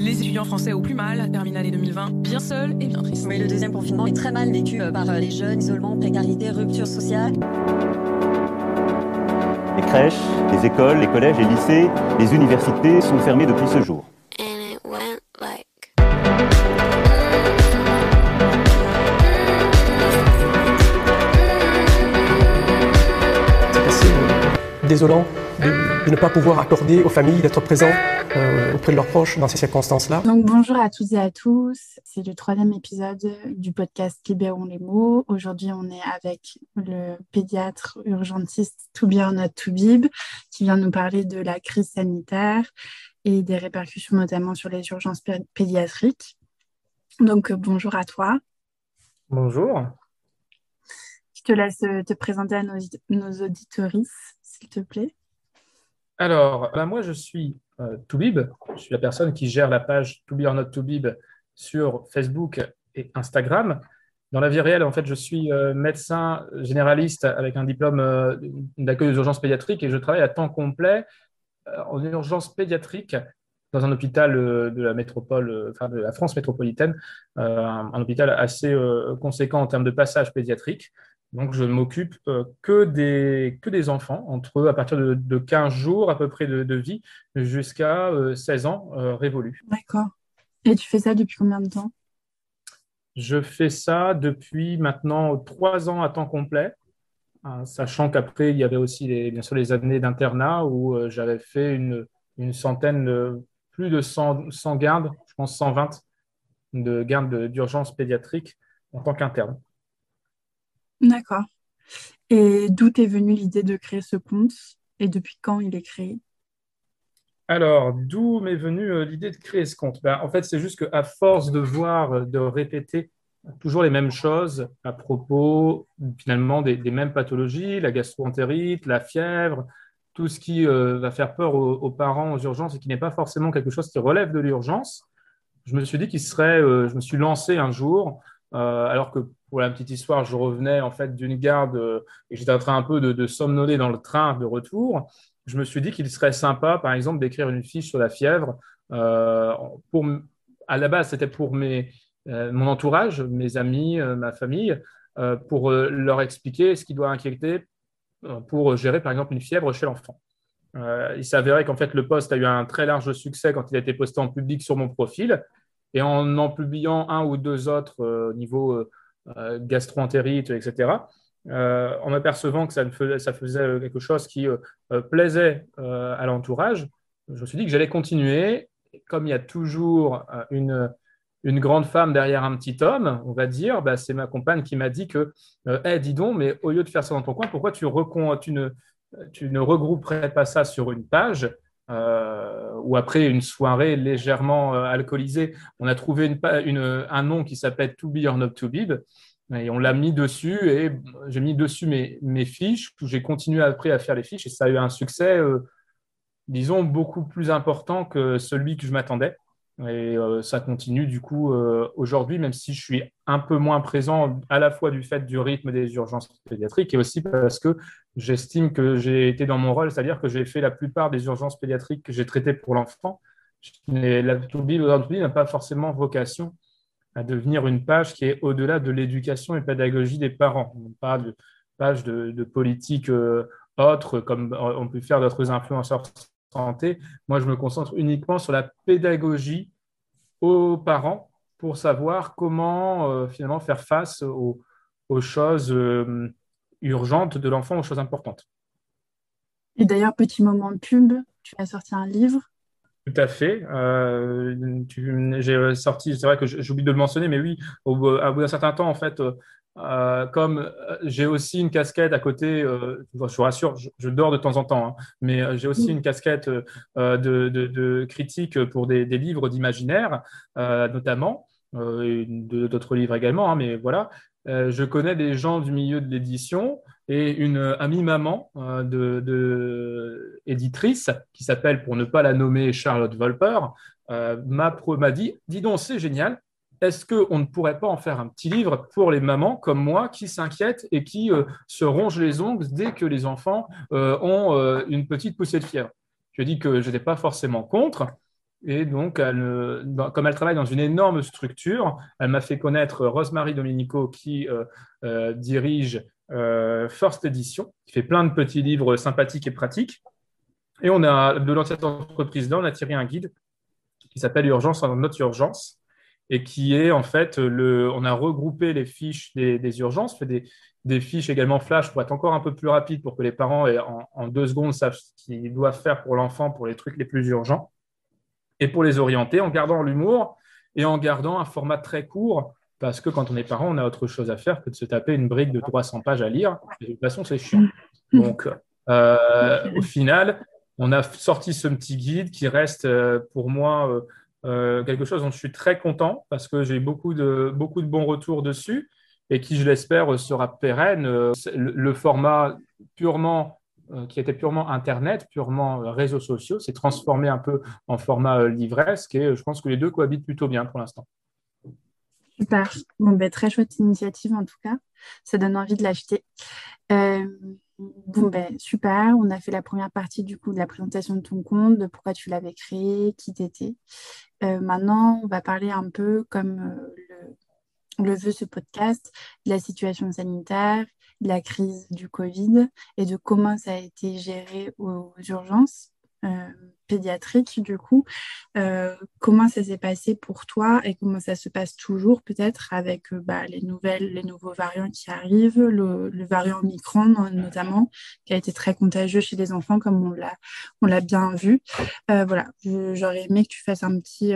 Les étudiants français au plus mal terminent l'année 2020 bien seuls et bien tristes. Oui, le deuxième confinement est très mal vécu euh, par euh, les jeunes, isolement, précarité, rupture sociale. Les crèches, les écoles, les collèges, les lycées, les universités sont fermés depuis ce jour. euh, désolant de, ne pas pouvoir accorder aux familles d'être présents euh, auprès de leurs proches dans ces circonstances-là. Donc bonjour à toutes et à tous, c'est le troisième épisode du podcast Libérons les mots. Aujourd'hui on est avec le pédiatre urgentiste Toubir Not Toubib qui vient nous parler de la crise sanitaire et des répercussions notamment sur les urgences pé- pédiatriques. Donc euh, bonjour à toi, Bonjour. je te laisse euh, te présenter à nos, nos auditorices s'il te plaît. Alors, bah, moi, je suis euh, Toubib. Je suis la personne qui gère la page To Be or Not Toubib sur Facebook et Instagram. Dans la vie réelle, en fait, je suis euh, médecin généraliste avec un diplôme euh, d'accueil aux urgences pédiatriques et je travaille à temps complet euh, en urgence pédiatrique dans un hôpital de la métropole, enfin de la France métropolitaine, un, hôpital assez conséquent en termes de passage pédiatrique. Donc, je ne m'occupe euh, que, des, que des enfants, entre à partir de, de 15 jours à peu près de, de vie jusqu'à euh, 16 ans euh, révolus. D'accord. Et tu fais ça depuis combien de temps? Je fais ça depuis maintenant trois ans à temps complet, hein, sachant qu'après, il y avait aussi les, bien sûr les années d'internat où euh, j'avais fait une, une centaine, de- plus de 100, 100 gardes, je pense 120 de gardes de- d'urgence pédiatrique en tant qu'interne. D'accord. Et d'où t'est venue l'idée de créer ce compte et depuis quand il est créé? Alors, d'où m'est venue euh, l'idée de créer ce compte? Ben, en fait, c'est juste qu'à force de voir, euh, de répéter toujours les mêmes choses à propos finalement des, mêmes pathologies, la gastroentérite, la fièvre, tout ce qui euh, va faire peur aux, parents aux urgences et qui n'est pas forcément quelque chose qui relève de l'urgence, je me suis dit qu'il serait, je me suis lancé un jour, alors que pour la petite histoire, je revenais en fait d'une garde euh, et j'étais en train un peu de, somnoler dans le train de retour je me suis dit qu'il serait sympa, par exemple, d'écrire une fiche sur la fièvre. Euh, pour, à la base, c'était pour mes, euh, mon entourage, mes amis, euh, ma famille, pour leur expliquer ce qui doit inquiéter pour gérer, par exemple, une fièvre chez l'enfant. Il s'avérait qu'en fait, le post a eu un très large succès quand il a été posté en public sur mon profil. Et en en publiant un ou deux autres au niveau gastroentérite, etc., euh, en m'apercevant que ça, faisait, euh, quelque chose qui euh, euh, plaisait euh, à l'entourage, je me suis dit que j'allais continuer. Comme il y a toujours euh, une, grande femme derrière un petit homme, on va dire, bah, c'est ma compagne qui m'a dit que, euh, hey, dis donc, mais au lieu de faire ça dans ton coin, pourquoi tu, tu ne regrouperais pas ça sur une page euh, ou après une soirée légèrement euh, alcoolisée, on a trouvé un nom qui s'appelle To Be or Not To Be, et on l'a mis dessus et j'ai mis dessus mes, mes fiches. J'ai continué après à faire les fiches et ça a eu un succès, euh, disons, beaucoup plus important que celui que je m'attendais. Et euh, ça continue du coup euh, aujourd'hui, même si je suis un peu moins présent à la fois du fait du rythme des urgences pédiatriques et aussi parce que j'estime que j'ai été dans mon rôle, c'est-à-dire que j'ai fait la plupart des urgences pédiatriques que j'ai traitées pour l'enfant. La n'a pas forcément vocation à devenir une page qui est au-delà de l'éducation et pédagogie des parents. On parle de page de, de politique euh, autre, comme on peut faire d'autres influenceurs santé. Moi, je me concentre uniquement sur la pédagogie aux parents pour savoir comment euh, finalement faire face aux, aux choses euh, urgentes de l'enfant, aux choses importantes. Et d'ailleurs, petit moment de pub, tu as sorti un livre. Tout à fait. Euh, j'ai sorti, c'est vrai que j'oublie de le mentionner, mais oui, au, au bout d'un certain temps, en fait, euh, comme euh, j'ai aussi une casquette à côté, euh, je vous rassure, je, je dors de temps en temps, hein, mais j'ai aussi une casquette euh, de, de, de critique pour des, des livres d'imaginaire, notamment, d'autres livres également, hein, mais voilà. Je connais des gens du milieu de l'édition et une amie maman euh, de, de éditrice qui s'appelle, pour ne pas la nommer, Charlotte Volper, m'a dit, dis donc, c'est génial. Est-ce qu'on ne pourrait pas en faire un petit livre pour les mamans comme moi qui s'inquiètent et qui euh, se rongent les ongles dès que les enfants euh, ont euh, une petite poussée de fièvre? Je dit que je n'étais pas forcément contre. Et donc, comme elle travaille dans une énorme structure, elle m'a fait connaître Rosemary Dominico qui dirige First Edition, qui fait plein de petits livres sympathiques et pratiques. Et on a, de cette entreprise-là, on a tiré un guide qui s'appelle Urgence en notre urgence et qui est en fait le. On a regroupé les fiches des, urgences, fait des, des, fiches également flash pour être encore un peu plus rapide pour que les parents en, en deux secondes savent ce qu'ils doivent faire pour l'enfant pour les trucs les plus urgents et pour les orienter en gardant l'humour et en gardant un format très court parce que quand on est parent, on a autre chose à faire que de se taper une brique de 300 pages à lire. de toute façon, c'est chiant. Donc, euh, au final, on a sorti ce petit guide qui reste euh, pour moi euh, euh, quelque chose dont je suis très content parce que j'ai beaucoup de, beaucoup de bons retours dessus et qui, je l'espère, sera pérenne. Le, format purement qui était purement Internet, purement réseaux sociaux, s'est transformé un peu en format livresque et je pense que les deux cohabitent plutôt bien pour l'instant. Super. Bon, ben, très chouette initiative en tout cas. Ça donne envie de l'acheter. Bon, ben, super. On a fait la première partie du coup de la présentation de ton compte, de pourquoi tu l'avais créé, qui t'étais. Euh, maintenant, on va parler un peu, comme euh, le, le, veut ce podcast, de la situation sanitaire, de la crise du Covid et de comment ça a été géré aux urgences. Euh, pédiatrique, du coup. Euh, comment ça s'est passé pour toi et comment ça se passe toujours, peut-être, avec euh, bah, les nouvelles, les nouveaux variants qui arrivent, le, variant Omicron notamment, qui a été très contagieux chez les enfants, comme on l'a, on l'a bien vu. voilà, j'aurais aimé que tu fasses un petit,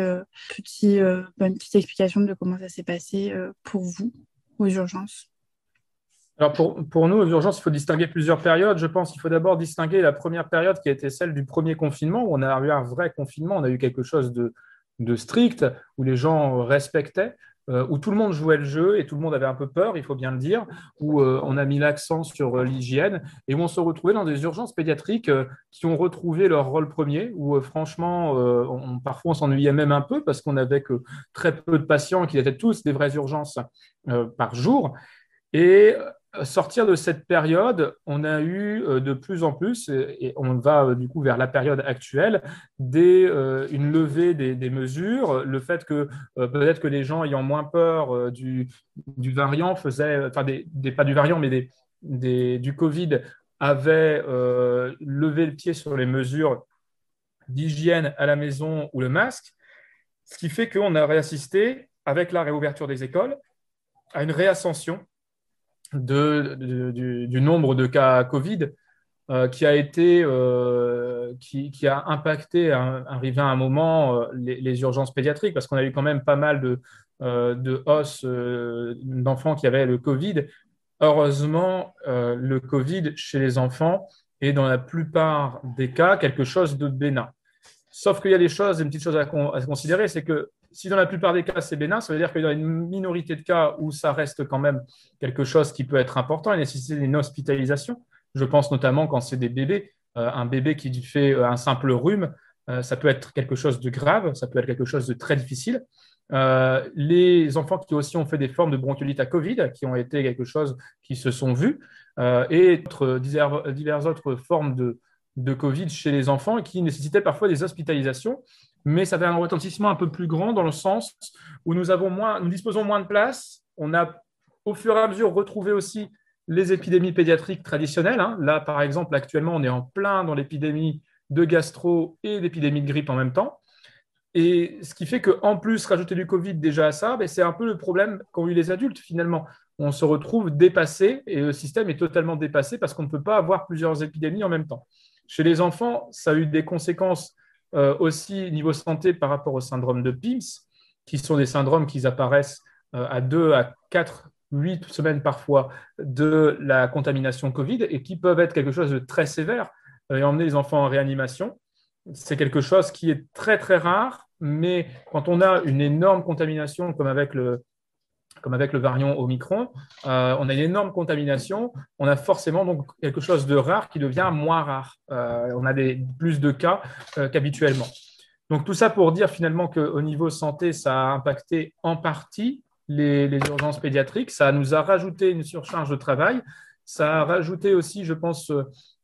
petit, une petite explication de comment ça s'est passé pour vous aux urgences. Alors pour, pour, nous, aux urgences, il faut distinguer plusieurs périodes. Je pense qu'il faut d'abord distinguer la première période qui a été celle du premier confinement, où on a eu un vrai confinement, on a eu quelque chose de, de strict, où les gens respectaient, euh, où tout le monde jouait le jeu et tout le monde avait un peu peur, il faut bien le dire, où euh, on a mis l'accent sur euh, l'hygiène et où on se retrouvait dans des urgences pédiatriques qui ont retrouvé leur rôle premier, où franchement, parfois on s'ennuyait même un peu parce qu'on avait que très peu de patients, qui étaient tous des vraies urgences par jour. Et sortir de cette période, on a eu euh, de plus en plus, et on va euh, du coup vers la période actuelle, des, euh, une levée des, mesures, le fait que peut-être que les gens ayant moins peur du, variant faisaient, enfin des, pas du variant, mais des, du Covid, avaient levé le pied sur les mesures d'hygiène à la maison ou le masque, ce qui fait qu'on a réassisté, avec la réouverture des écoles, à une réascension de, du, nombre de cas Covid euh, qui a été euh, qui, a impacté arrivé à un moment euh, les, urgences pédiatriques parce qu'on a eu quand même pas mal de, de hausses d'enfants qui avaient le Covid. Heureusement, le Covid chez les enfants est dans la plupart des cas quelque chose de bénin. Sauf qu'il y a des choses, une petite chose à, considérer, c'est que si dans la plupart des cas c'est bénin, ça veut dire qu'il y a une minorité de cas où ça reste quand même quelque chose qui peut être important et nécessiter une hospitalisation. Je pense notamment quand c'est des bébés, euh, un bébé qui fait euh, un simple rhume, euh, ça peut être quelque chose de grave, ça peut être quelque chose de très difficile. les enfants qui aussi ont fait des formes de bronchiolite à Covid, qui ont été quelque chose qui se sont vus, et diverses autres formes de, de Covid chez les enfants et qui nécessitaient parfois des hospitalisations mais ça fait un retentissement un peu plus grand dans le sens où nous, avons moins, nous disposons moins de place. On a au fur et à mesure retrouvé aussi les épidémies pédiatriques traditionnelles. Hein. Là, par exemple, actuellement, on est en plein dans l'épidémie de gastro et l'épidémie de grippe en même temps. Et ce qui fait qu'en plus, rajouter du Covid déjà à ça, ben, c'est un peu le problème qu'ont eu les adultes finalement. On se retrouve dépassé et le système est totalement dépassé parce qu'on ne peut pas avoir plusieurs épidémies en même temps. Chez les enfants, ça a eu des conséquences euh, aussi niveau santé par rapport au syndrome de PIMS, qui sont des syndromes qui apparaissent euh, à 2 à 4, 8 semaines parfois de la contamination Covid et qui peuvent être quelque chose de très sévère euh, et emmener les enfants en réanimation. C'est quelque chose qui est très très rare, mais quand on a une énorme contamination comme avec le, comme avec le variant Omicron, euh, on a une énorme contamination. On a forcément donc quelque chose de rare qui devient moins rare. Euh, on a des, plus de cas euh, qu'habituellement. Donc tout ça pour dire finalement qu'au niveau santé, ça a impacté en partie les, urgences pédiatriques. Ça nous a rajouté une surcharge de travail. Ça a rajouté aussi, je pense,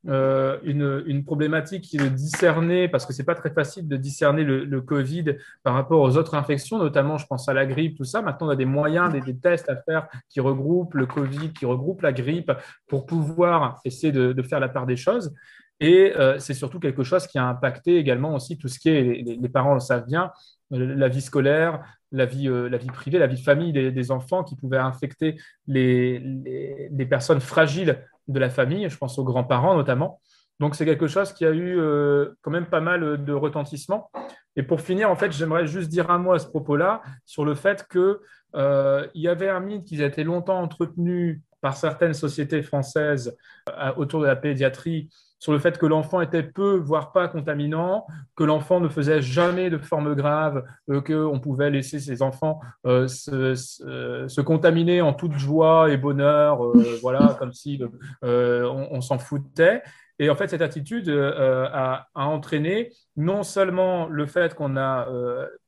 euh, une, une, problématique qui est de discerner, parce que c'est pas très facile de discerner le, Covid par rapport aux autres infections, notamment je pense à la grippe, tout ça. Maintenant, on a des moyens, des, tests à faire qui regroupent le Covid, qui regroupent la grippe pour pouvoir essayer de, faire la part des choses. Et euh, c'est surtout quelque chose qui a impacté également aussi tout ce qui est, les, parents le savent bien, la vie scolaire, la vie, euh, la vie privée, la vie de famille des, enfants qui pouvaient infecter les, les, personnes fragiles de la famille, je pense aux grands-parents notamment. Donc c'est quelque chose qui a eu euh, quand même pas mal de retentissement. Et pour finir, en fait, j'aimerais juste dire un mot à ce propos-là sur le fait qu'il euh, y avait un mythe qui a été longtemps entretenu par certaines sociétés françaises euh, autour de la pédiatrie sur le fait que l'enfant était peu, voire pas contaminant, que l'enfant ne faisait jamais de forme grave, euh, qu'on pouvait laisser ses enfants euh, se, se, se, contaminer en toute joie et bonheur, euh, voilà, comme si euh, on, on s'en foutait. Et en fait, cette attitude euh, a, a, entraîné non seulement le fait qu'on n'a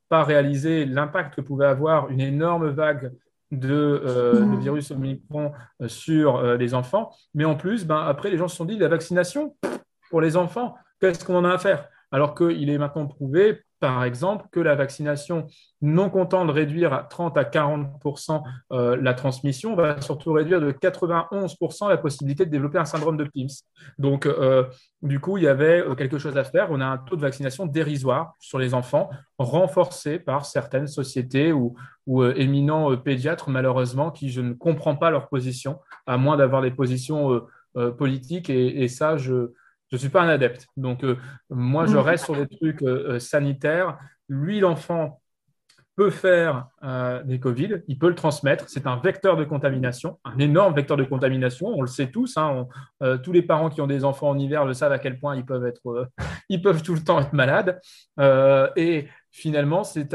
pas réalisé l'impact que pouvait avoir une énorme vague de, euh, de, virus Omicron sur euh, les enfants. Mais en plus, ben, après, les gens se sont dit, la vaccination pour les enfants, qu'est-ce qu'on en a à faire? Alors qu'il est maintenant prouvé, par exemple, que la vaccination, non content de réduire à 30 à 40% euh, la transmission, va surtout réduire de 91% la possibilité de développer un syndrome de PIMS. Donc, euh, du coup, il y avait euh, quelque chose à faire. On a un taux de vaccination dérisoire sur les enfants, renforcé par certaines sociétés ou, euh, éminents pédiatres, malheureusement, qui je ne comprends pas leur position, à moins d'avoir des positions politiques. Et ça, je je ne suis pas un adepte. Donc, euh, moi, je reste sur des trucs euh, sanitaires. Lui, l'enfant peut faire euh, des Covid, il peut le transmettre. C'est un vecteur de contamination, un énorme vecteur de contamination. On le sait tous. Hein, on, euh, tous les parents qui ont des enfants en hiver le savent à quel point ils peuvent être, euh, ils peuvent tout le temps être malades. et finalement, c'est,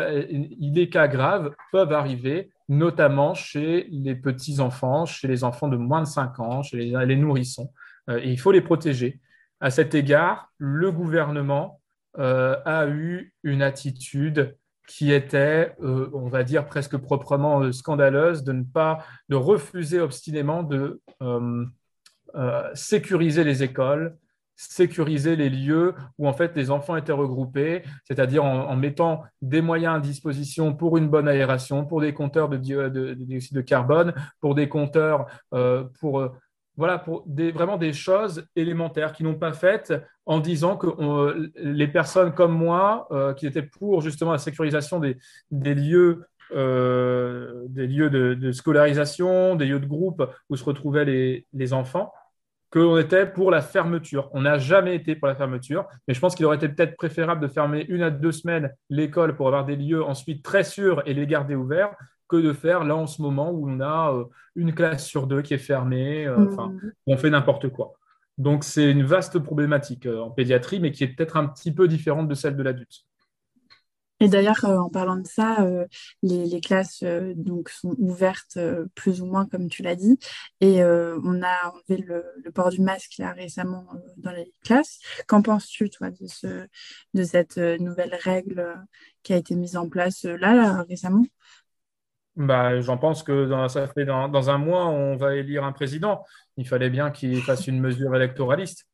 les cas graves peuvent arriver, notamment chez les petits enfants, chez les enfants de moins de 5 ans, chez les, les nourrissons. et il faut les protéger. À cet égard, le gouvernement euh, a eu une attitude qui était, euh, on va dire, presque proprement euh, scandaleuse, de ne pas, refuser obstinément de sécuriser les écoles, sécuriser les lieux où en fait les enfants étaient regroupés, c'est-à-dire en, mettant des moyens à disposition pour une bonne aération, pour des compteurs de dioxyde de carbone, pour des compteurs pour voilà, pour vraiment des choses élémentaires qui n'ont pas faites en disant que les personnes comme moi, euh, qui étaient pour justement la sécurisation des, lieux, euh, des lieux de, de, scolarisation, des lieux de groupe où se retrouvaient les, les enfants, qu'on était pour la fermeture. On n'a jamais été pour la fermeture, mais je pense qu'il aurait été peut-être préférable de fermer une à deux semaines l'école pour avoir des lieux ensuite très sûrs et les garder ouverts que de faire là en ce moment où on a euh, une classe sur deux qui est fermée, euh, mmh. on fait n'importe quoi. Donc c'est une vaste problématique euh, en pédiatrie, mais qui est peut-être un petit peu différente de celle de l'adulte. Et d'ailleurs, en parlant de ça, les, les, classes donc sont ouvertes plus ou moins, comme tu l'as dit, et on a enlevé le, le, port du masque là récemment dans les classes. Qu'en penses-tu, toi, de, ce, de cette nouvelle règle qui a été mise en place là, là récemment? Bah, J'en pense que dans, ça fait dans, dans, un mois, on va élire un président. Il fallait bien qu'il fasse une mesure électoraliste.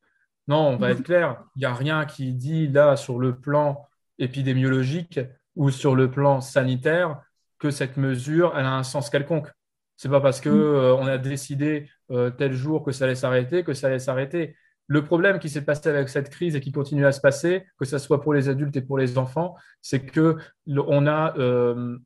Non, on va être clair. Il n'y a rien qui dit là sur le plan épidémiologique ou sur le plan sanitaire que cette mesure elle a un sens quelconque. C'est pas parce que euh, on a décidé euh, tel jour que ça allait s'arrêter que ça allait s'arrêter. Le problème qui s'est passé avec cette crise et qui continue à se passer, que ce soit pour les adultes et pour les enfants, c'est que on a euh,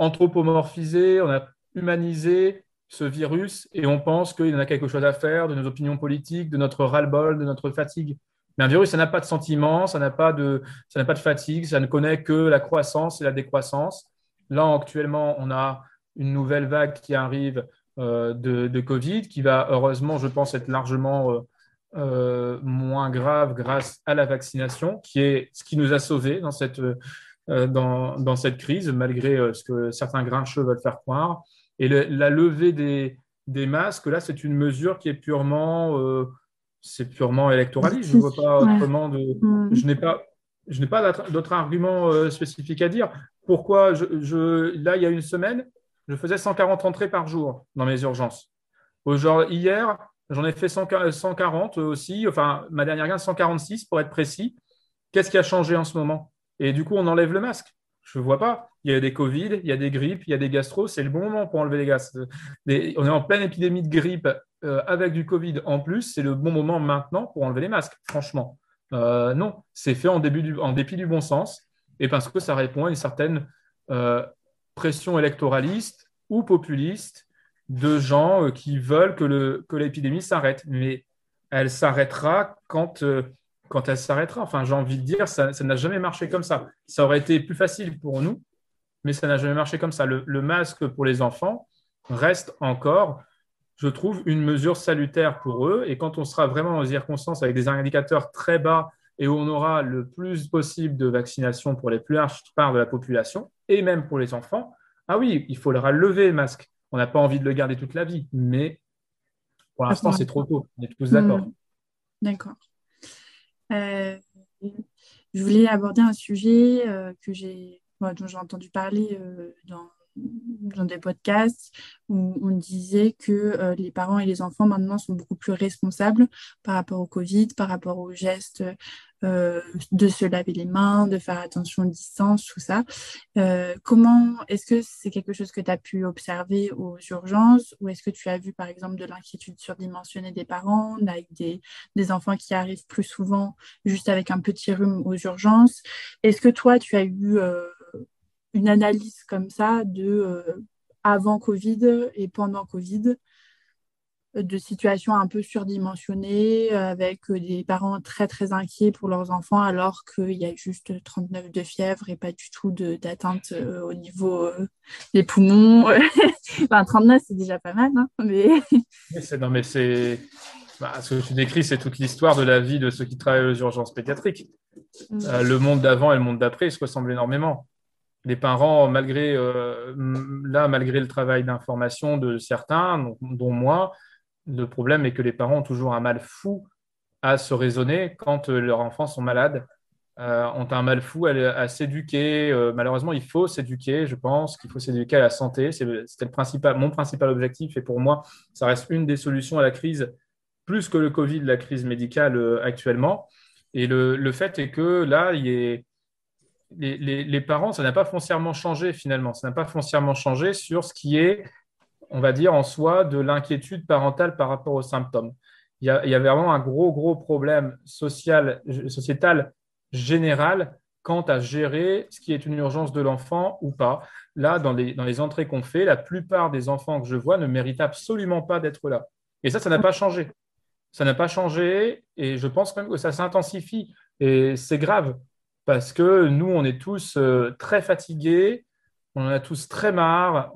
anthropomorphisé, on a humanisé ce virus et on pense qu'il en a quelque chose à faire de nos opinions politiques, de notre ras-le-bol, de notre fatigue. Mais un virus, ça n'a pas de sentiment, ça n'a pas de, ça n'a pas de fatigue, ça ne connaît que la croissance et la décroissance. Là, actuellement, on a une nouvelle vague qui arrive euh, de, de, Covid, qui va heureusement, je pense, être largement euh, euh, moins grave grâce à la vaccination, qui est ce qui nous a sauvés dans cette, dans, dans, cette crise, malgré ce que certains grincheux veulent faire croire. Et le, la levée des, des masques, là, c'est une mesure qui est purement c'est purement électoraliste. Je ne vois pas autrement de. Mmh. Je n'ai pas, je n'ai pas d'autres arguments euh, spécifiques à dire. Pourquoi je, je, là, il y a une semaine, je faisais 140 entrées par jour dans mes urgences. Genre, hier, J'en ai fait 140 aussi. Enfin, ma dernière gain, 146 pour être précis. Qu'est-ce qui a changé en ce moment? Et du coup, on enlève le masque. Je ne vois pas. Il y a des Covid, il y a des grippes, il y a des gastro. C'est le bon moment pour enlever les gaz. on est en pleine épidémie de grippe euh, avec du Covid en plus. C'est le bon moment maintenant pour enlever les masques, franchement. Euh, non, c'est fait en, dépit du bon sens et parce que ça répond à une certaine euh, pression électoraliste ou populiste de gens qui veulent que l'épidémie s'arrête. Mais elle s'arrêtera quand quand elle s'arrêtera. Enfin, j'ai envie de dire, ça n'a jamais marché comme ça. Ça aurait été plus facile pour nous, mais ça n'a jamais marché comme ça. Le, masque pour les enfants reste encore, je trouve, une mesure salutaire pour eux. Et quand on sera vraiment en circonstances avec des indicateurs très bas et où on aura le plus possible de vaccination pour les plus larges parts de la population, et même pour les enfants, ah oui, il faudra lever le masque. On n'a pas envie de le garder toute la vie, mais pour l'instant, c'est trop tôt. On est tous d'accord. Hmm. D'accord. Euh, je voulais aborder un sujet euh, que j'ai, dont j'ai entendu parler euh, dans, dans, des podcasts où on disait que les parents et les enfants maintenant sont beaucoup plus responsables par rapport au Covid, par rapport aux gestes euh, de se laver les mains, de faire attention aux distances, tout ça. Euh, comment est-ce que c'est quelque chose que tu as pu observer aux urgences ou est-ce que tu as vu par exemple de l'inquiétude surdimensionnée des parents avec des, enfants qui arrivent plus souvent juste avec un petit rhume aux urgences? Est-ce que toi tu as eu euh, une analyse comme ça de avant Covid et pendant Covid de situations un peu surdimensionnées, euh, avec euh, des parents très très inquiets pour leurs enfants, alors qu'il y a juste 39 de fièvre et pas du tout d'atteinte euh, au niveau des poumons. enfin, 39, c'est déjà pas mal, hein, mais... non, mais c'est... Bah, ce que tu décris, c'est toute l'histoire de la vie de ceux qui travaillent aux urgences pédiatriques. Mm. le monde d'avant et le monde d'après se ressemblent énormément. Les parents, malgré, là, malgré le travail d'information de certains, dont moi, le problème est que les parents ont toujours un mal fou à se raisonner quand euh, leurs enfants sont malades, euh, ont un mal fou à, s'éduquer. Euh, malheureusement, il faut s'éduquer, je pense qu'il faut s'éduquer à la santé. C'était le principal, mon principal objectif et pour moi, ça reste une des solutions à la crise, plus que le Covid, la crise médicale actuellement. Et le, fait est que là, il est, les, parents, ça n'a pas foncièrement changé finalement. Ça n'a pas foncièrement changé sur ce qui est on va dire, en soi de l'inquiétude parentale par rapport aux symptômes. Il y, a, vraiment un gros, gros problème social, sociétal général quant à gérer ce qui est une urgence de l'enfant ou pas. Là, dans les, dans les entrées qu'on fait, la plupart des enfants que je vois ne méritent absolument pas d'être là. Et ça, ça n'a pas changé. Ça n'a pas changé et je pense même que ça s'intensifie. Et c'est grave parce que nous, on est tous euh, très fatigués, on en a tous très marre.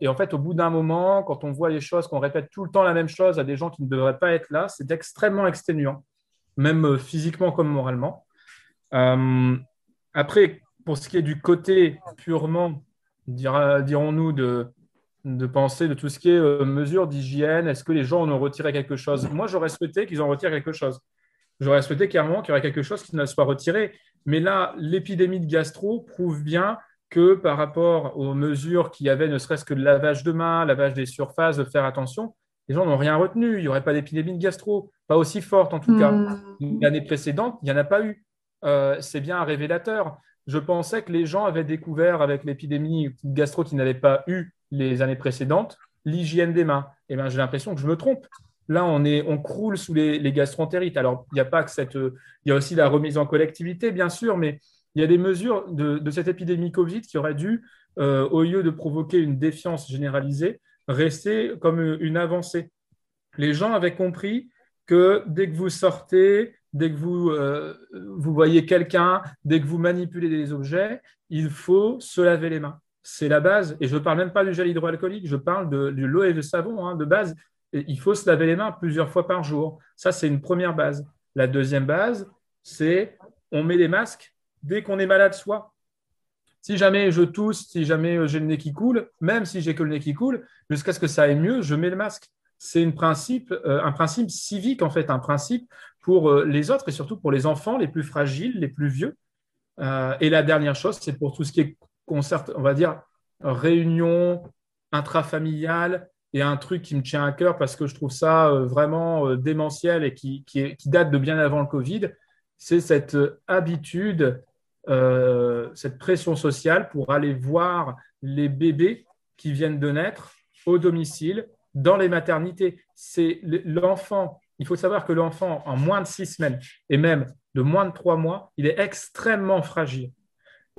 Et en fait, au bout d'un moment, quand on voit les choses, qu'on répète tout le temps la même chose à des gens qui ne devraient pas être là, c'est extrêmement exténuant, même euh, physiquement comme moralement. Euh, après, pour ce qui est du côté purement, dirons-nous, de, de penser de tout ce qui est mesures d'hygiène, est-ce que les gens en ont retiré quelque chose? Moi, j'aurais souhaité qu'ils en retirent quelque chose. J'aurais souhaité clairement qu'il y aurait quelque chose qui ne soit retiré. Mais là, l'épidémie de gastro prouve bien que par rapport aux mesures qu'il y avait, ne serait-ce que le lavage de mains, lavage des surfaces, de faire attention, les gens n'ont rien retenu. Il n'y aurait pas d'épidémie de gastro, pas aussi forte en tout cas. Hmm. L'année précédente, il n'y en a pas eu. Euh, c'est bien un révélateur. Je pensais que les gens avaient découvert avec l'épidémie de gastro qu'ils n'avaient pas eu les années précédentes l'hygiène des mains. Et eh ben, j'ai l'impression que je me trompe. Là, on, croule sous les, les gastroentérites. Alors, il n'y a pas que cette. Il y a aussi la remise en collectivité, bien sûr, mais il y a des mesures de, cette épidémie Covid qui auraient dû, euh, au lieu de provoquer une défiance généralisée, rester comme une avancée. Les gens avaient compris que dès que vous sortez, dès que vous, euh, voyez quelqu'un, dès que vous manipulez des objets, il faut se laver les mains. C'est la base. Et je ne parle même pas du gel hydroalcoolique, je parle de, l'eau et de savon hein, de base. Il faut se laver les mains plusieurs fois par jour. Ça, c'est une première base. La deuxième base, c'est on met les masques dès qu'on est malade soi. Si jamais je tousse, si jamais j'ai le nez qui coule, même si j'ai que le nez qui coule, jusqu'à ce que ça aille mieux, je mets le masque. C'est principe, euh, un principe civique, en fait, un principe pour euh, les autres et surtout pour les enfants les plus fragiles, les plus vieux. Euh, et la dernière chose, c'est pour tout ce qui est on va dire, réunion intrafamiliale, et un truc qui me tient à cœur parce que je trouve ça vraiment démentiel et qui, qui, date de bien avant le Covid, c'est cette habitude, cette pression sociale pour aller voir les bébés qui viennent de naître au domicile, dans les maternités. C'est l'enfant. Il faut savoir que l'enfant, en moins de six semaines et même de moins de trois mois, il est extrêmement fragile.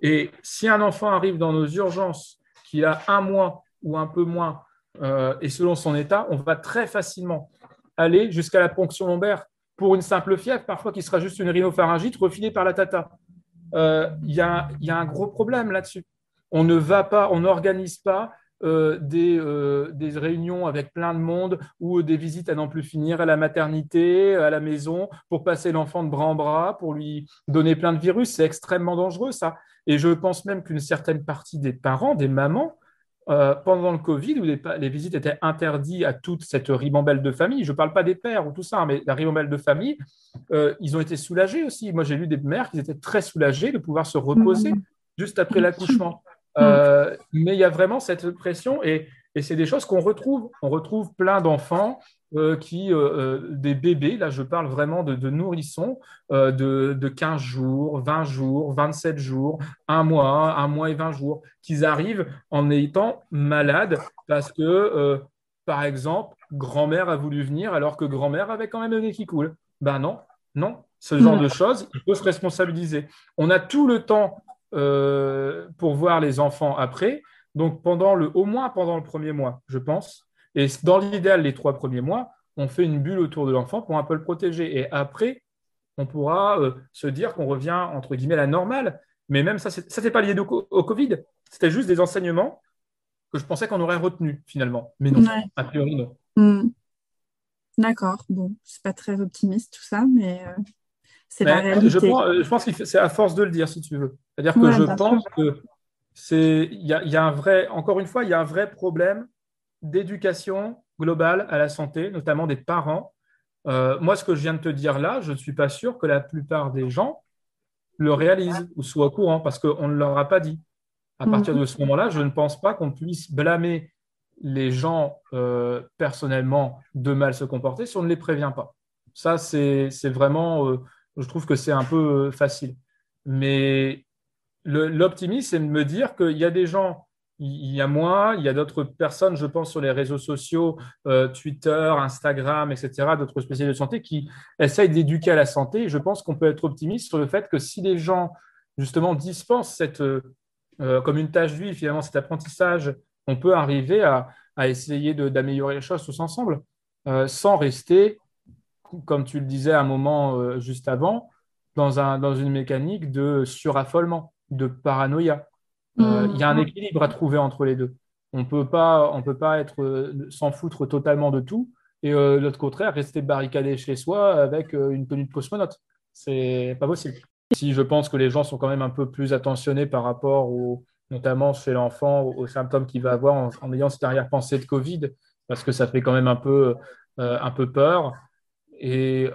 Et si un enfant arrive dans nos urgences, qu'il a un mois ou un peu moins, euh, et selon son état, on va très facilement aller jusqu'à la ponction lombaire pour une simple fièvre, parfois qui sera juste une rhinopharyngite refilée par la tata. Euh, il y, a, y, a, un gros problème là-dessus. On ne va pas, on n'organise pas euh, des, euh, des, réunions avec plein de monde ou des visites à n'en plus finir à la maternité, à la maison, pour passer l'enfant de bras en bras, pour lui donner plein de virus. C'est extrêmement dangereux, ça. Et je pense même qu'une certaine partie des parents, des mamans, euh, pendant le Covid, où les, les, visites étaient interdites à toute cette ribambelle de famille, je ne parle pas des pères ou tout ça, hein, mais la ribambelle de famille, ils ont été soulagés aussi. Moi, j'ai lu des mères qui étaient très soulagées de pouvoir se reposer mmh. juste après l'accouchement. Euh, mais il y a vraiment cette pression et, et c'est des choses qu'on retrouve. On retrouve plein d'enfants euh, qui, euh, des bébés, là je parle vraiment de, de nourrissons, de, de, 15 jours, 20 jours, 27 jours, un mois, un mois et 20 jours, qui arrivent en étant malades parce que, par exemple, grand-mère a voulu venir alors que grand-mère avait quand même un nez qui coule. Ben non, non, ce genre de choses, il faut se responsabiliser. On a tout le temps euh, pour voir les enfants après. Donc, pendant le, au moins pendant le premier mois, je pense. Et dans l'idéal, les trois premiers mois, on fait une bulle autour de l'enfant pour un peu le protéger. Et après, on pourra euh, se dire qu'on revient, entre guillemets, à la normale. Mais même ça, ça n'était pas lié au, Covid. C'était juste des enseignements que je pensais qu'on aurait retenus, finalement. Mais non, a priori, non. Hmm. D'accord. Bon, c'est pas très optimiste tout ça, mais euh, c'est la réalité. Je pense, je pense que c'est à force de le dire, si tu veux. C'est-à-dire que je pense que c'est, il y, a un vrai, encore une fois, il y a un vrai problème d'éducation globale à la santé, notamment des parents. Euh, moi, ce que je viens de te dire là, je ne suis pas sûr que la plupart des gens le réalisent ou soient au courant parce qu'on ne leur a pas dit. À partir de ce moment-là, je ne pense pas qu'on puisse blâmer les gens euh, personnellement de mal se comporter si on ne les prévient pas. Ça, c'est vraiment, euh, je trouve que c'est un peu facile. Mais L'optimisme, c'est de me dire qu'il y a des gens, il y a moi, il y a d'autres personnes, je pense, sur les réseaux sociaux, euh, Twitter, Instagram, etc., d'autres spécialistes de santé qui essayent d'éduquer à la santé. je pense qu'on peut être optimiste sur le fait que si les gens, justement, dispensent cette, euh, comme une tâche de vie, finalement, cet apprentissage, on peut arriver à, essayer d'améliorer les choses tous ensemble, euh, sans rester, comme tu le disais un moment juste avant, dans, dans une mécanique de suraffolement de paranoïa. Euh, il y a un mm. équilibre à trouver entre les deux. On ne peut pas être euh, s'en foutre totalement de tout et euh, de l'autre côté, rester barricadé chez soi avec une tenue de cosmonaute. C'est pas possible. Si je pense que les gens sont quand même un peu plus attentionnés par rapport au, notamment chez l'enfant, aux, symptômes qu'il va avoir en, ayant cette arrière-pensée de Covid, parce que ça fait quand même un peu, un peu peur. Et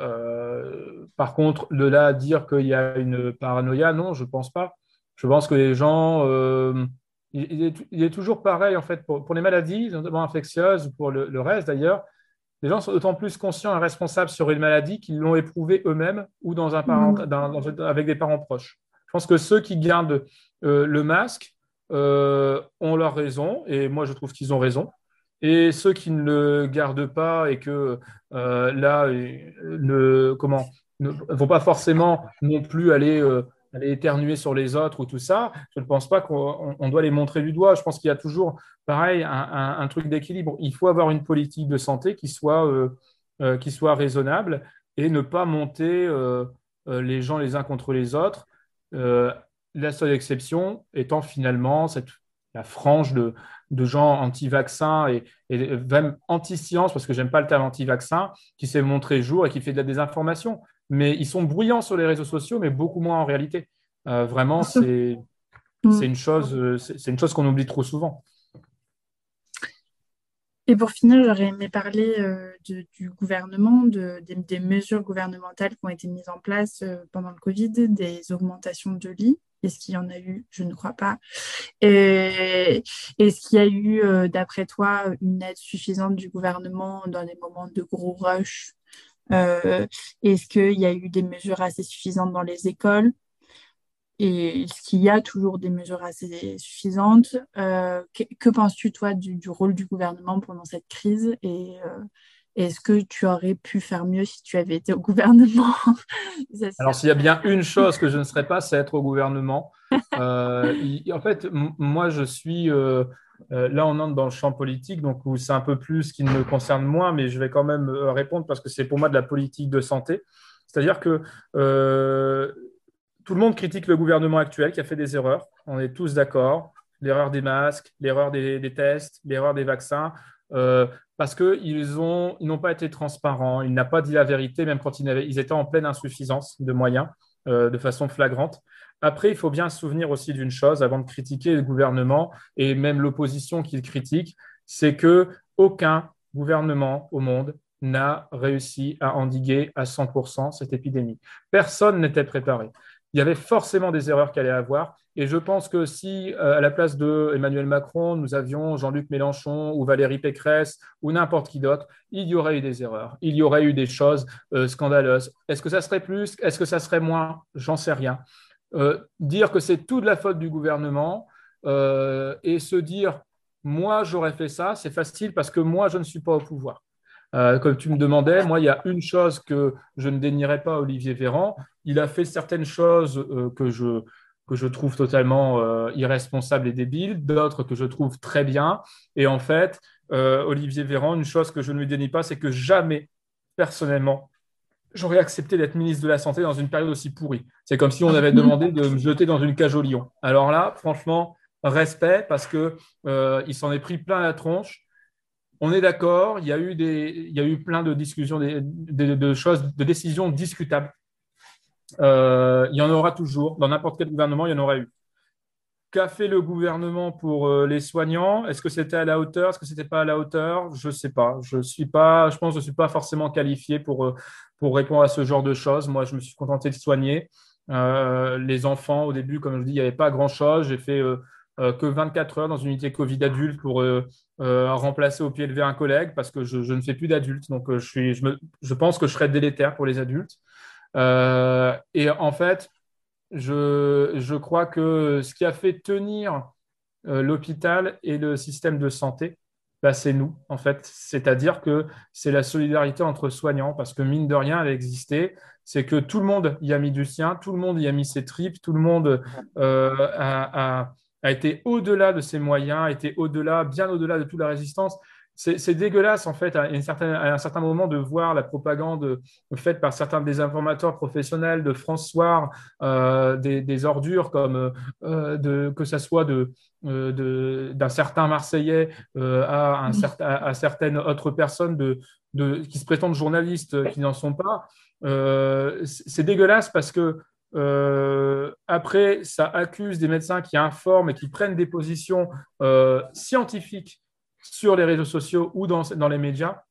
par contre, de là à dire qu'il y a une paranoïa, non, je ne pense pas. Je pense que les gens, euh, il, est, toujours pareil en fait pour, les maladies, notamment infectieuses ou pour le, reste d'ailleurs. Les gens sont d'autant plus conscients et responsables sur une maladie qu'ils l'ont éprouvée eux-mêmes ou dans un parent, mmh. avec des parents proches. Je pense que ceux qui gardent euh, le masque euh, ont leur raison, et moi je trouve qu'ils ont raison. Et ceux qui ne le gardent pas et que là, ne, comment, ne vont pas forcément non plus aller aller éternuer sur les autres ou tout ça, je ne pense pas qu'on doit les montrer du doigt. Je pense qu'il y a toujours, pareil, un, truc d'équilibre. Il faut avoir une politique de santé qui soit, euh, euh, qui soit raisonnable et ne pas monter euh, les gens les uns contre les autres. la seule exception étant finalement cette, la frange de, de gens anti-vaccins et, et, même anti-science, parce que j'aime pas le terme anti-vaccin, qui s'est montré jour et qui fait de la désinformation mais ils sont bruyants sur les réseaux sociaux, mais beaucoup moins en réalité. Euh, vraiment, c'est mm. une chose, c'est une chose qu'on oublie trop souvent. Et pour finir, j'aurais aimé parler euh, du gouvernement, de, des, mesures gouvernementales qui ont été mises en place euh, pendant le Covid, des augmentations de lits. Est-ce qu'il y en a eu? Je ne crois pas. Et est-ce qu'il y a eu, euh, d'après toi, une aide suffisante du gouvernement dans les moments de gros rush? euh, Est-ce qu'il y a eu des mesures assez suffisantes dans les écoles? Et est-ce qu'il y a toujours des mesures assez suffisantes? Euh, Que, penses-tu, toi, du, rôle du gouvernement pendant cette crise? Et est-ce que tu aurais pu faire mieux si tu avais été au gouvernement? Alors, s'il y a bien une chose que je ne serais pas, c'est être au gouvernement. Euh, en fait, moi, je suis. Euh, euh, là, on entre dans le champ politique, donc c'est un peu plus ce qui me concerne moi, mais je vais quand même répondre parce que c'est pour moi de la politique de santé. C'est-à-dire que tout le monde critique le gouvernement actuel qui a fait des erreurs. On est tous d'accord. L'erreur des masques, l'erreur des, tests, l'erreur des vaccins parce qu'ils n'ont pas été transparents, ils n'ont pas dit la vérité, même quand ils, étaient en pleine insuffisance de moyens, euh, de façon flagrante. Après, il faut bien se souvenir aussi d'une chose, avant de critiquer le gouvernement et même l'opposition qu'il critique, c'est que aucun gouvernement au monde n'a réussi à endiguer à 100% cette épidémie. Personne n'était préparé il y avait forcément des erreurs qu'il allait avoir. Et je pense que si, euh, à la place de Emmanuel Macron, nous avions Jean-Luc Mélenchon ou Valérie Pécresse ou n'importe qui d'autre, il y aurait eu des erreurs. Il y aurait eu des choses euh, scandaleuses. Est-ce que ça serait plus? Est-ce que ça serait moins? J'en sais rien. Euh, dire que c'est tout de la faute du gouvernement et se dire, moi, j'aurais fait ça, c'est facile parce que moi, je ne suis pas au pouvoir. Comme tu me demandais, moi, il y a une chose que je ne dénierais pas Olivier Véran. Il a fait certaines choses que, je, que je trouve totalement euh, irresponsables et débiles, d'autres que je trouve très bien. Et en fait, Olivier Véran, une chose que je ne lui dénie pas, c'est que jamais, personnellement, j'aurais accepté d'être ministre de la Santé dans une période aussi pourrie. C'est comme si on avait demandé de me jeter dans une cage au lion. Alors là, franchement, respect parce qu'il s'en est pris plein la tronche on est d'accord, il, y a eu il y a eu plein de discussions, de, choses, de décisions discutables. Euh, il y en aura toujours. Dans n'importe quel gouvernement, il y en aura eu. Qu'a fait le gouvernement pour euh, les soignants? Est-ce que c'était à la hauteur? Est-ce que ce n'était pas à la hauteur? Je ne sais pas. Je suis pas. Je pense que je ne suis pas forcément qualifié pour, euh, pour répondre à ce genre de choses. Moi, je me suis contenté de soigner. les enfants, au début, comme je dis, il n'y avait pas grand-chose. J'ai fait que 24 heures dans une unité Covid adulte pour remplacer au pied levé un collègue parce que je, ne fais plus d'adultes. Donc, je, suis, je, pense que je serais délétère pour les adultes. Euh, et en fait, je, crois que ce qui a fait tenir l'hôpital et le système de santé, bah, c'est nous, en fait. C'est-à-dire que c'est la solidarité entre soignants, parce que mine de rien, elle existait. C'est que tout le monde y a mis du sien, tout le monde y a mis ses tripes, tout le monde a, a été au-delà de ses moyens, a été au-delà, bien au-delà de toute la résistance. C'est dégueulasse, en fait, à, un certain moment, de voir la propagande faite par certains des informateurs professionnels de François, euh, des, ordures, comme euh, de, que ce soit euh, d'un certain Marseillais à, un certain, à, certaines autres personnes de, qui se prétendent journalistes qui n'en sont pas. c'est dégueulasse parce que euh, après, ça accuse des médecins qui informent et qui prennent des positions euh, scientifiques sur les réseaux sociaux ou dans, les médias,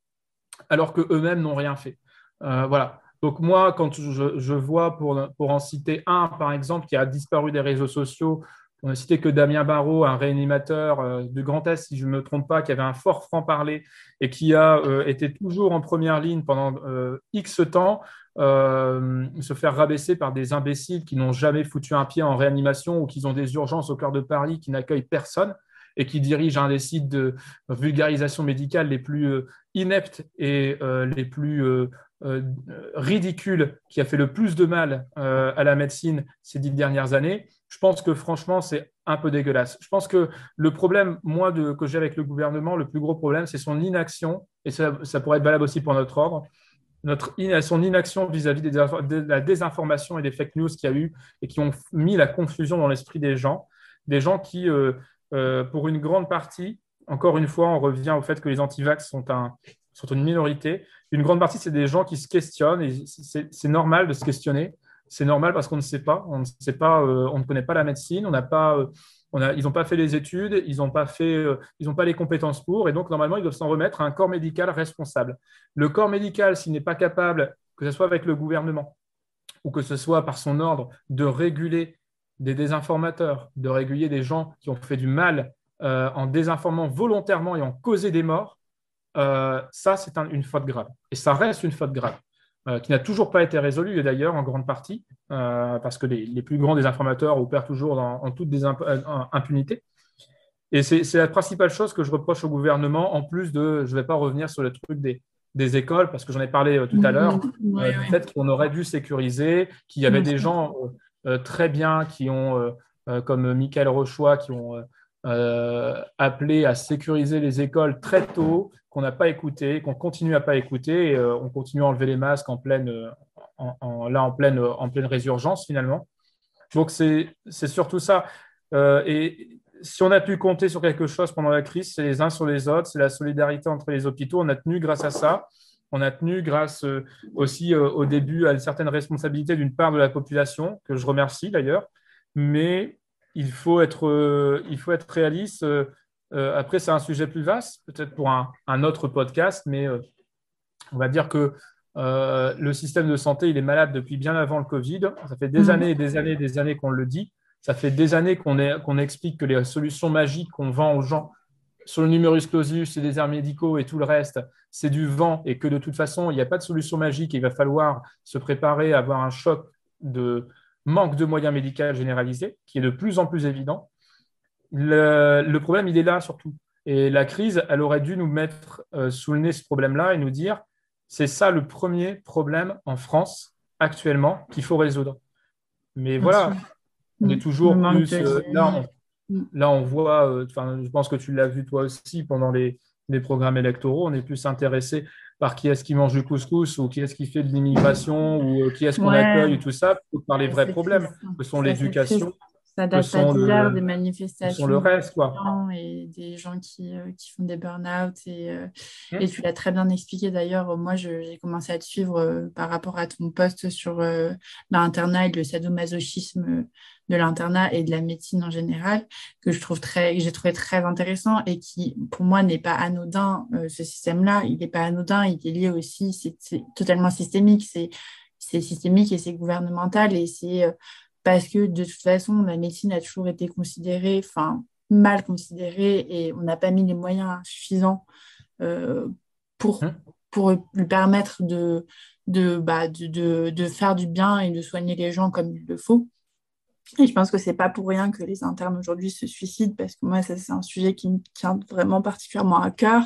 alors qu'eux-mêmes n'ont rien fait. Euh, voilà. Donc moi, quand je, vois, pour, en citer un, par exemple, qui a disparu des réseaux sociaux, on a cité que Damien Barrault, un réanimateur de Grand Est, si je ne me trompe pas, qui avait un fort franc-parler et qui a été toujours en première ligne pendant X temps, euh, se faire rabaisser par des imbéciles qui n'ont jamais foutu un pied en réanimation ou qui ont des urgences au cœur de Paris qui n'accueillent personne et qui dirigent un des sites de vulgarisation médicale les plus euh, ineptes et euh, les plus ridicules, qui a fait le plus de mal à la médecine ces dix dernières années, je pense que franchement, c'est un peu dégueulasse. Je pense que le problème, moi, que j'ai avec le gouvernement, le plus gros problème, c'est son inaction, et ça, ça pourrait être valable aussi pour notre ordre, notre son inaction vis-à-vis de la désinformation et des fake news qu'il y a eu et qui ont mis la confusion dans l'esprit des gens. Des gens qui, euh, euh, pour une grande partie, encore une fois, on revient au fait que les antivax sont, sont une minorité. Une grande partie, c'est des gens qui se questionnent et c'est normal de se questionner. C'est normal parce qu'on ne sait pas, on ne sait pas, euh, on ne connaît pas la médecine, on n'a pas ils n'ont pas fait les études, ils n'ont pas, fait, euh, ils pas les compétences pour, et donc normalement, ils doivent s'en remettre à un corps médical responsable. Le corps médical, s'il n'est pas capable, que ce soit avec le gouvernement ou que ce soit par son ordre, de réguler des désinformateurs, de réguler des gens qui ont fait du mal euh, en désinformant volontairement et en causé des morts, euh, ça, c'est une faute grave. Et ça reste une faute grave, euh, qui n'a toujours pas été résolue, d'ailleurs, en grande partie, parce que les, plus grands désinformateurs opèrent toujours en toute impunité. Et c'est la principale chose que je reproche au gouvernement, en plus de, je ne vais pas revenir sur le truc des, des écoles, parce que j'en ai parlé tout à l'heure, peut-être qu'on aurait dû sécuriser, qu'il y avait des gens très bien qui ont, comme Michael Rochois, qui ont euh, appelé à sécuriser les écoles très tôt, qu'on n'a pas écouté, qu'on continue à pas écouter. Et, euh, on continue à enlever les masques en pleine, euh, là, en pleine, en pleine résurgence finalement. Donc c'est surtout ça. et si on a pu compter sur quelque chose pendant la crise, c'est les uns sur les autres, c'est la solidarité entre les hôpitaux. On a tenu grâce à ça. On a tenu grâce aussi au début à une certaine responsabilité d'une part de la population, que je remercie d'ailleurs. Mais il faut être, euh, il faut être réaliste. Euh, euh, après, c'est un sujet plus vaste, peut-être pour un, autre podcast, mais on va dire que le système de santé, il est malade depuis bien avant le Covid. Ça fait des mhm. années et des années et des années qu'on le dit. Ça fait des années qu'on explique que les solutions magiques qu'on vend aux gens sur le numerus clausus et les airs médicaux et tout le reste, c'est du vent et que de toute façon, il n'y a pas de solution magique. il va falloir se préparer à avoir un choc de, manque de moyens médicaux généralisés, qui est de plus en plus évident. Le, problème, il est là surtout. Et la crise, elle aurait dû nous mettre euh, sous le nez ce problème-là et nous dire, c'est ça le premier problème en France actuellement qu'il faut résoudre. Mais voilà, on est mm. toujours plus... Euh, là, on. Là, on voit, euh, je pense que tu l'as vu toi aussi pendant les, les programmes électoraux, on est plus intéressé par qui est-ce qui mange du couscous ou qui est-ce qui fait de l'immigration ou euh, qui est-ce qu'on accueille et tout ça, par les vrais problèmes, que sont l'éducation. Ça date pas d'hier, des manifestations. le reste, quoi. Et des gens qui, euh, qui font des burn-out. Et, euh, mmh. et tu l'as très bien expliqué d'ailleurs. Moi, j'ai commencé à te suivre par rapport à ton poste sur l'internat et le sadomasochisme de l'internat et de la médecine en général, que je trouve très, j'ai trouvé très intéressant et qui, pour moi, n'est pas anodin. Euh, ce système-là, il n'est pas anodin, il est lié aussi, c'est totalement systémique, c'est systémique et c'est gouvernemental et c'est euh, parce que de toute façon, la médecine a toujours été considérée, enfin, mal considérée et on n'a pas mis les moyens suffisants euh, pour, hein? pour lui permettre de, de, bah, de, de, de, faire du bien et de soigner les gens comme il le faut. Et je pense que c'est pas pour rien que les internes aujourd'hui se suicident, parce que moi, c'est un sujet qui me tient vraiment particulièrement à cœur.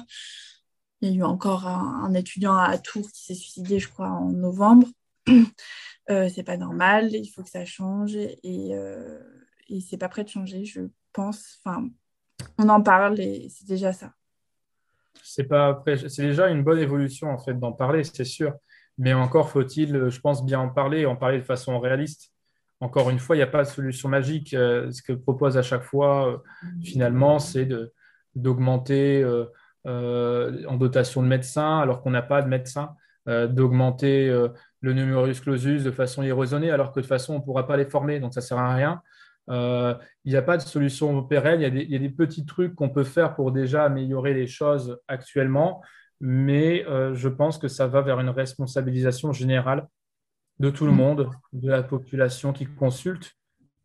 Il y a eu encore un, étudiant à Tours qui s'est suicidé, je crois, en novembre. Euh, c'est pas normal, il faut que ça change et, euh, et pas prêt de changer, je pense. Enfin, on en parle et c'est déjà ça. C'est pas c'est déjà une bonne évolution en fait d'en parler, c'est sûr. Mais encore faut-il, je pense, bien en parler, en parler de façon réaliste encore une fois, il n'y a pas de solution magique. Euh, ce que propose à chaque fois, euh, finalement, c'est d'augmenter euh, en dotation de médecins, alors qu'on n'a pas de médecins, d'augmenter le numerus clausus de façon irraisonnée, alors que de toute façon, on ne pourra pas les former, donc ça ne sert à rien. il n'y a pas de solution pérenne, il y, a des, petits trucs qu'on peut faire pour déjà améliorer les choses actuellement, mais je pense que ça va vers une responsabilisation générale de tout le mm. monde, de la population qui consulte,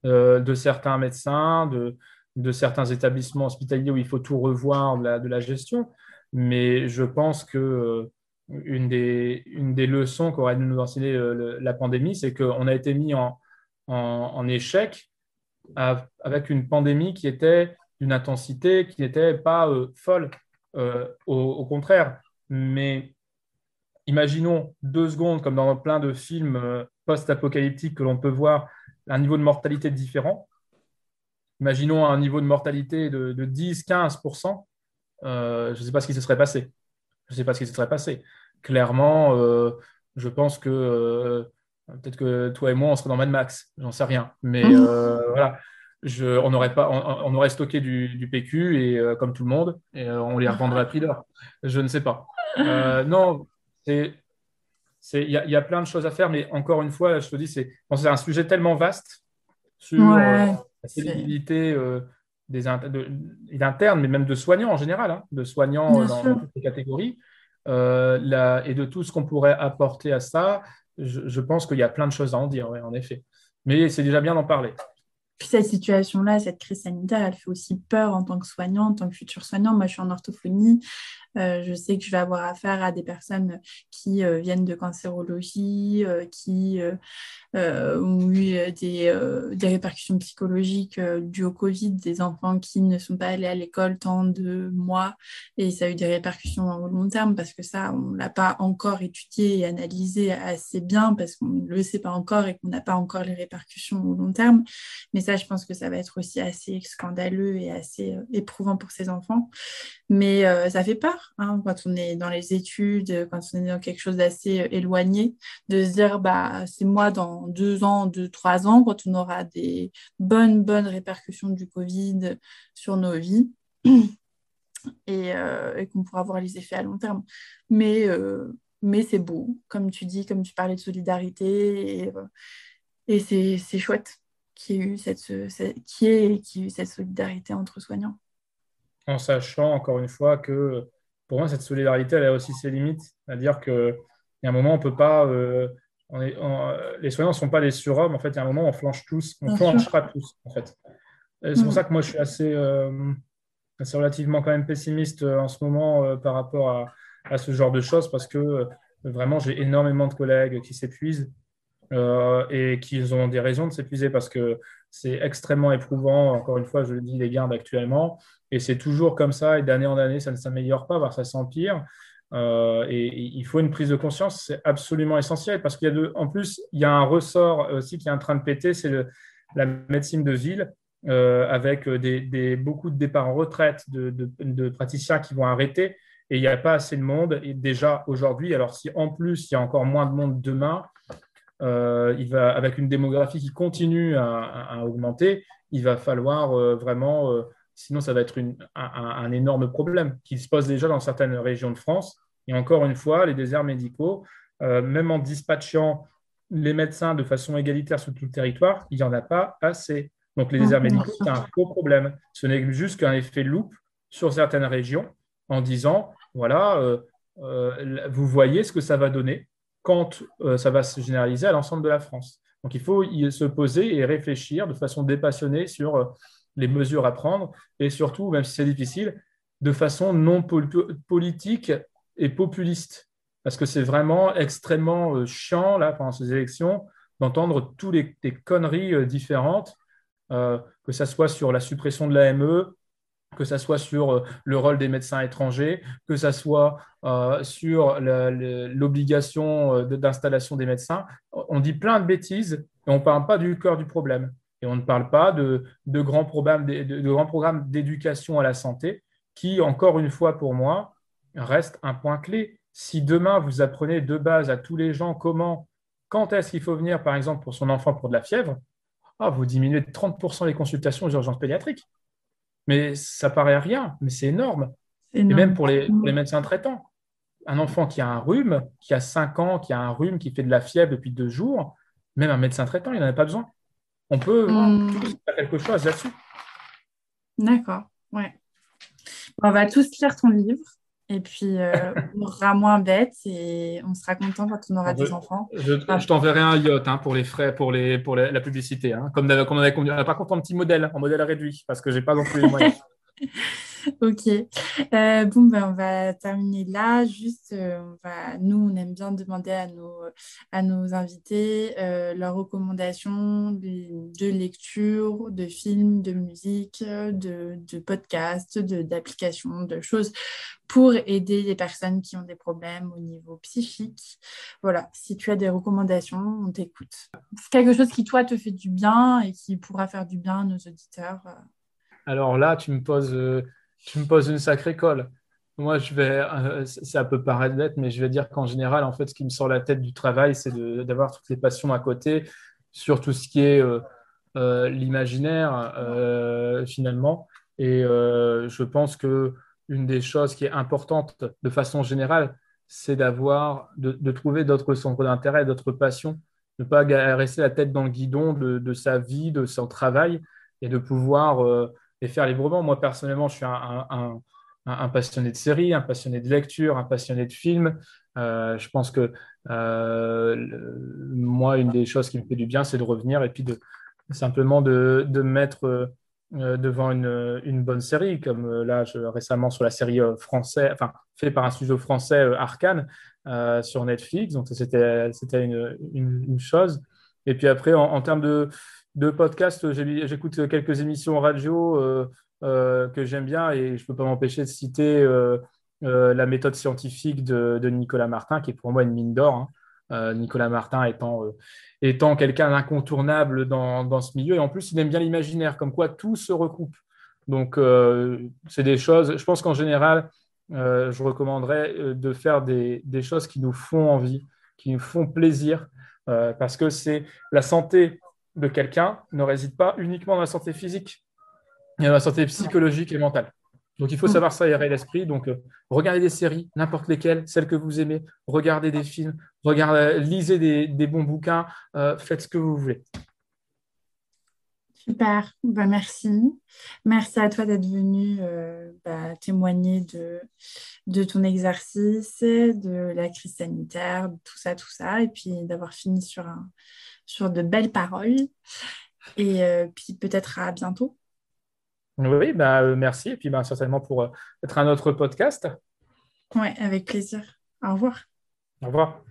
euh, de certains médecins, de, de, certains établissements hospitaliers où il faut tout revoir de la, gestion. Mais je pense que euh, une, des, une des leçons qu'aurait nous enseigné euh, la pandémie, c'est qu'on a été mis en, en, échec avec une pandémie qui était d'une intensité qui n'était pas folle. Au, au, contraire, mais imaginons deux secondes, comme dans plein de films euh, post-apocalyptiques que l'on peut voir, un niveau de mortalité différent. Imaginons un niveau de mortalité de, 10-15%. Euh, je ne sais pas ce qui se serait passé. Je ne sais pas ce qui se serait passé. Clairement, euh, je pense que peut-être que toi et moi, on serait dans Mad Max. J'en sais rien. Mais voilà. on, aurait pas, on, aurait stocké du, PQ et comme tout le monde, et on les revendrait à prix d'or. Je ne sais pas. non, il y, a plein de choses à faire, mais encore une fois, je te dis, c'est un sujet tellement vaste sur euh, la crédibilité euh, des internes, mais même de soignants en général, hein, de soignants euh, dans, toutes les catégories, et de tout ce qu'on pourrait apporter à ça. Je, pense qu'il y a plein de choses à en dire, en effet. Mais c'est déjà bien d'en parler. puis cette situation-là, cette crise sanitaire, elle fait aussi peur en tant que soignant, en tant que futur soignant. Moi, je suis en orthophonie. Euh, je sais que je vais avoir affaire à des personnes qui euh, viennent de cancérologie, euh, qui ont eu des, des, répercussions psychologiques dues au Covid, des enfants qui ne sont pas allés à l'école tant de mois et ça a eu des répercussions au long terme parce que ça, on ne l'a pas encore étudié et analysé assez bien parce qu'on ne le sait pas encore et qu'on n'a pas encore les répercussions au long terme. Mais ça, je pense que ça va être aussi assez scandaleux et assez éprouvant pour ces enfants. Mais ça fait peur Hein, quand on est dans les études, quand on est dans quelque chose d'assez euh, éloigné, de se dire bah c'est moi dans deux ans, deux, trois ans, quand on aura des bonnes, bonnes répercussions du Covid sur nos vies. Euh, et, qu'on pourra voir les effets à long terme. Mais, euh, mais c'est beau, comme tu dis, comme tu parlais de solidarité, et, c'est chouette qu'il y ait eu cette, qui eu cette solidarité entre soignants. En sachant, encore une fois, que pour moi, cette solidarité, elle a aussi ses limites. C'est-à-dire qu'il y a un moment, on ne peut pas. Euh, les soignants ne sont pas des surhommes. En fait, il y a un moment, on flanche tous. On flanchera tous, en fait. C'est pour mm. ça que moi, je suis assez, euh, assez, relativement quand même pessimiste euh, en ce moment par rapport à, à, ce genre de choses parce que vraiment, j'ai énormément de collègues qui s'épuisent. et qui ont des raisons de s'épuiser parce que c'est extrêmement éprouvant. Encore une fois, je le dis, les gardes actuellement. Et c'est toujours comme ça, et d'année en année, ça ne s'améliore pas, voire ça s'empire. Euh, et, il faut une prise de conscience, c'est absolument essentiel parce qu'il y a de, en plus, il y a un ressort aussi qui est en train de péter, c'est la médecine de ville, euh, avec beaucoup de départs en retraite, de, praticiens qui vont arrêter, et il n'y a pas assez de monde. Et déjà aujourd'hui, alors si en plus il y a encore moins de monde demain, il va, avec une démographie qui continue à, augmenter, il va falloir vraiment Sinon, ça va être un, énorme problème qui se pose déjà dans certaines régions de France. Et encore une fois, les déserts médicaux, euh, même en dispatchant les médecins de façon égalitaire sur tout le territoire, il n'y en a pas assez. Donc les déserts médicaux, c'est un gros problème. Ce n'est juste qu'un effet loupe sur certaines régions en disant, voilà, euh, euh, vous voyez ce que ça va donner quand ça va se généraliser à l'ensemble de la France. Donc il faut y se poser et réfléchir de façon dépassionnée sur les mesures à prendre et surtout, même si c'est difficile, de façon non politique et populiste. Parce que c'est vraiment extrêmement euh, chiant, là, pendant ces élections, d'entendre toutes les, conneries euh, différentes, euh, que ce soit sur la suppression de l'AME, que ce soit sur le rôle des médecins étrangers, que ce soit sur l'obligation d'installation des médecins. On dit plein de bêtises et on ne parle pas du cœur du problème. Et on ne parle pas de, grands programmes, de, grands programmes d'éducation à la santé qui, encore une fois pour moi, reste un point clé. Si demain vous apprenez de base à tous les gens comment, quand est-ce qu'il faut venir, par exemple, pour son enfant pour de la fièvre, ah, vous diminuez de 30% les consultations aux urgences pédiatriques. Mais ça paraît rien, mais c'est énorme. Et même pour les, pour les, médecins traitants. Un enfant qui a un rhume, qui a 5 ans, qui a un rhume, qui fait de la fièvre depuis deux jours, même un médecin traitant, il n'en a pas besoin. On peut faire quelque chose là-dessus. D'accord, ouais. on va tous lire ton livre et puis euh, on sera moins bête et on sera content quand on aura des enfants. Je, t'enverrai un yacht hein, pour les frais, pour, les, pour la publicité. Hein. Comme, comme on avait conduit. Par contre, un petit modèle, un modèle réduit parce que j'ai pas non plus les moyens. Ok. Euh, bon, ben, on va terminer là. Juste, euh, on va, nous, on aime bien demander à nos, à nos invités euh, leurs recommandations de, lecture, de films, de musique, de, de podcasts, d'applications, de, choses pour aider les personnes qui ont des problèmes au niveau psychique. Voilà, si tu as des recommandations, on t'écoute. Quelque chose qui, toi, te fait du bien et qui pourra faire du bien à nos auditeurs. Alors là, tu me poses tu me poses une sacrée colle. Moi, je vais, euh, ça peut paraître bête, mais je vais dire qu'en général, en fait, ce qui me sort la tête du travail, c'est d'avoir toutes les passions à côté sur tout ce qui est euh, euh, l'imaginaire, finalement. Et je pense que une des choses qui est importante de façon générale, c'est d'avoir, de, trouver d'autres centres d'intérêt, d'autres passions, ne pas rester la tête dans le guidon de, de, sa vie, de son travail, et de pouvoir et faire librement. Moi, personnellement, je suis un, passionné de séries, un passionné de lecture, un passionné de films. Euh, je pense que euh, moi, une des choses qui me fait du bien, c'est de revenir et puis simplement de, de mettre euh, devant une, bonne série, comme euh, là récemment sur la série euh, française, enfin fait par un studio français Arkane sur Netflix. Donc c'était c'était une, chose. Et puis après, en termes de, de podcast, j'écoute quelques émissions radio que j'aime bien et je ne peux pas m'empêcher de citer la méthode scientifique de, Nicolas Martin, qui est pour moi une mine d'or. Hein. Euh, Nicolas Martin étant, euh, étant quelqu'un d'incontournable dans, dans, ce milieu. Et en plus, il aime bien l'imaginaire, comme quoi tout se recoupe. Donc, euh, c'est des choses, je pense qu'en général, je recommanderais de faire des, des, choses qui nous font envie, qui nous font plaisir, parce que c'est la santé de quelqu'un ne réside pas uniquement dans la santé physique, a dans la santé psychologique et mentale. Donc il faut savoir ça l'esprit. Donc euh, regardez des séries, n'importe lesquelles, celles que vous aimez, regardez des films, regardez, lisez des, bons bouquins, euh, faites ce que vous voulez. Super, bah, merci. Merci à toi d'être venu euh, bah, témoigner de, de ton exercice, de la crise sanitaire, tout ça, tout ça, et puis d'avoir fini sur, un, sur de belles paroles. Et puis peut-être à bientôt. Oui, bah, euh, merci. Et puis bah, certainement pour euh, être un autre podcast. Oui, avec plaisir. Au revoir. Au revoir.